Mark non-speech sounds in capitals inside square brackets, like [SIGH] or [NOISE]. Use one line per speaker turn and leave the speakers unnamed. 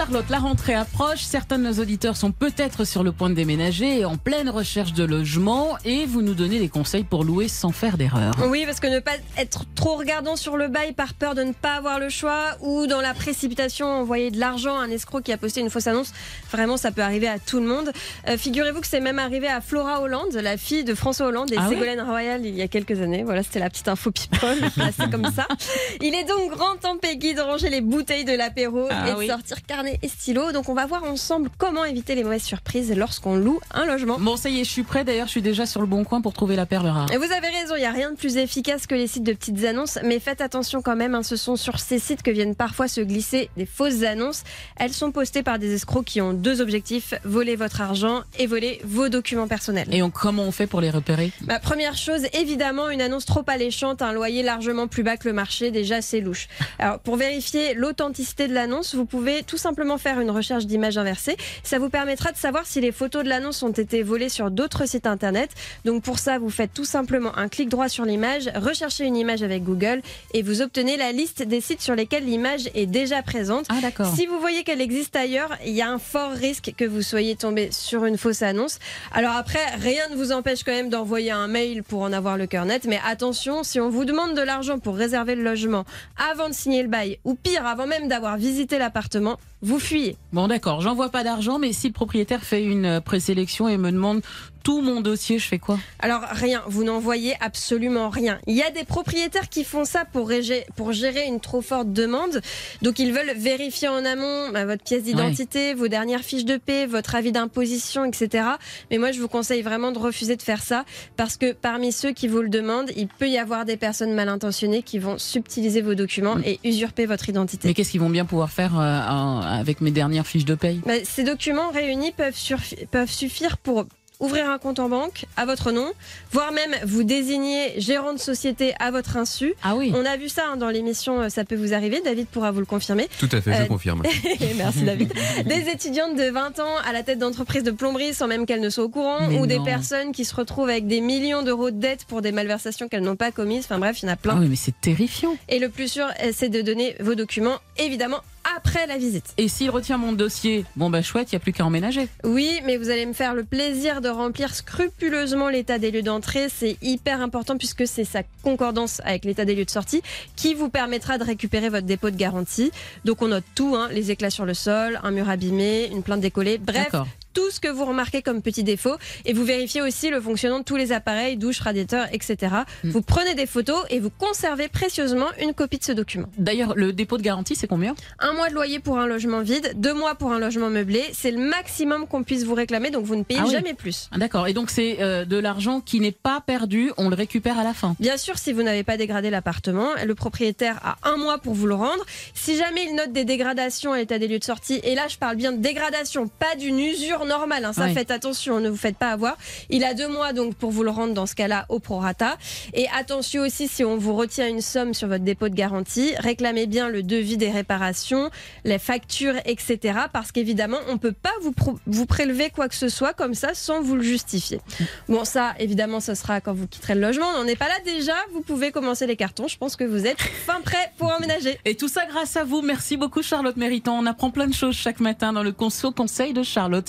Charlotte, la rentrée approche. Certains de nos auditeurs sont peut-être sur le point de déménager et en pleine recherche de logement. Et vous nous donnez des conseils pour louer sans faire d'erreur.
Oui, parce que ne pas être trop regardant sur le bail par peur de ne pas avoir le choix ou dans la précipitation envoyer de l'argent à un escroc qui a posté une fausse annonce, vraiment ça peut arriver à tout le monde. Euh, Figurez-vous que c'est même arrivé à Flora Hollande, la fille de François Hollande et
Ah
Ségolène Royal il y a quelques années. Voilà, c'était la petite info people, [LAUGHS] placée comme ça. Il est donc grand temps, Peggy, de ranger les bouteilles de l'apéro
Ah
et de
oui.
sortir carnet et stylo. Donc on va voir ensemble comment éviter les mauvaises surprises lorsqu'on loue un logement.
Bon, ça y est, je suis prêt. D'ailleurs, je suis déjà sur le bon coin pour trouver la perle rare.
Et vous avez raison, il n'y a rien de plus efficace que les sites de petites annonces, mais faites attention quand même, hein, ce sont sur ces sites que viennent parfois se glisser des fausses annonces. Elles sont postées par des escrocs qui ont deux objectifs, voler votre argent et voler vos documents personnels.
Et on- comment on fait pour les repérer?
Ma première chose, évidemment, une annonce trop alléchante, un loyer largement plus bas que le marché, déjà c'est louche. Alors pour vérifier l'authenticité de l'annonce, vous pouvez tout simplement faire une recherche d'image inversée. Ça vous permettra de savoir si les photos de l'annonce ont été volées sur d'autres sites internet. Donc pour ça, vous faites tout simplement un clic droit sur l'image, recherchez une image avec Google et vous obtenez la liste des sites sur lesquels l'image est déjà présente.
Ah, d'accord.
Si vous voyez qu'elle existe ailleurs, il y a un fort risque que vous soyez tombé sur une fausse annonce. Alors après, rien ne vous empêche quand même d'envoyer un mail pour en avoir le cœur net, mais attention, si on vous demande de l'argent pour réserver le logement avant de signer le bail, ou pire, avant même d'avoir visité l'appartement, vous fuyez.
Bon, d'accord, j'envoie pas d'argent, mais si le propriétaire fait une euh, présélection et me demande tout mon dossier, je fais quoi
Alors rien, vous n'envoyez absolument rien. Il y a des propriétaires qui font ça pour, réger- pour gérer une trop forte demande. Donc ils veulent vérifier en amont bah, votre pièce d'identité, vos dernières fiches de paie, votre avis d'imposition, etc. Mais moi je vous conseille vraiment de refuser de faire ça parce que parmi ceux qui vous le demandent, il peut y avoir des personnes mal intentionnées qui vont subtiliser vos documents
Mm.
et usurper votre identité.
Mais qu'est-ce qu'ils vont bien pouvoir faire euh, avec mes dernières fiches de paye
Bah, ces documents réunis peuvent, peuvent suffire pour ouvrir un compte en banque à votre nom, voire même vous désigner gérant de société à votre insu.
Ah oui.
On a vu ça hein, dans l'émission euh, Ça peut vous arriver. David pourra vous le confirmer.
Tout à fait, je
Euh,
confirme. [LAUGHS]
Merci David. Des étudiantes de 20 ans à la tête d'entreprises de plomberie sans même qu'elles ne soient au courant,
Mais
ou des personnes qui se retrouvent avec des millions d'euros de dettes pour des malversations qu'elles n'ont pas commises. Enfin bref, il y en a plein.
Ah oui, mais c'est terrifiant.
Et le plus sûr, euh, c'est de donner vos documents, évidemment, après la visite.
Et s'il retient mon dossier, bon bah chouette, il n'y a plus qu'à emménager.
Oui, mais vous allez me faire le plaisir de remplir scrupuleusement l'état des lieux d'entrée. C'est hyper important puisque c'est sa concordance avec l'état des lieux de sortie qui vous permettra de récupérer votre dépôt de garantie. Donc on note tout, hein, les éclats sur le sol, un mur abîmé, une plainte décollée, bref. Tout ce que vous remarquez comme petit défaut. Et vous vérifiez aussi le fonctionnement de tous les appareils, douche, radiateur, etc.
Hmm.
Vous prenez des photos et vous conservez précieusement une copie de ce document.
D'ailleurs, le dépôt de garantie, c'est combien?
Un mois de loyer pour un logement vide, deux mois pour un logement meublé. C'est le maximum qu'on puisse vous réclamer, donc vous ne payez
Ah oui.
jamais plus.
Ah, D'accord. Et donc c'est euh, de l'argent qui n'est pas perdu, on le récupère à la fin.
Bien sûr, si vous n'avez pas dégradé l'appartement, le propriétaire a un mois pour vous le rendre. Si jamais il note des dégradations à l'état des lieux de sortie, et là je parle bien de dégradation, pas d'une usure normale, hein, ça
Ouais.
faites attention, ne vous faites pas avoir. Il a deux mois donc pour vous le rendre dans ce cas-là au prorata. Et attention aussi si on vous retient une somme sur votre dépôt de garantie, réclamez bien le devis des réparations, les factures, etc. Parce qu'évidemment, on ne peut pas vous, vous prélever quoi que ce soit comme ça sans vous le justifier. Bon, ça, évidemment, ce sera quand vous quitterez le logement. On n'est pas là déjà. Vous pouvez commencer les cartons. Je pense que vous êtes fin prêt pour emménager.
Et tout ça grâce à vous. Merci beaucoup Charlotte Méritant. On apprend plein de choses chaque matin dans le conso conseil de Charlotte.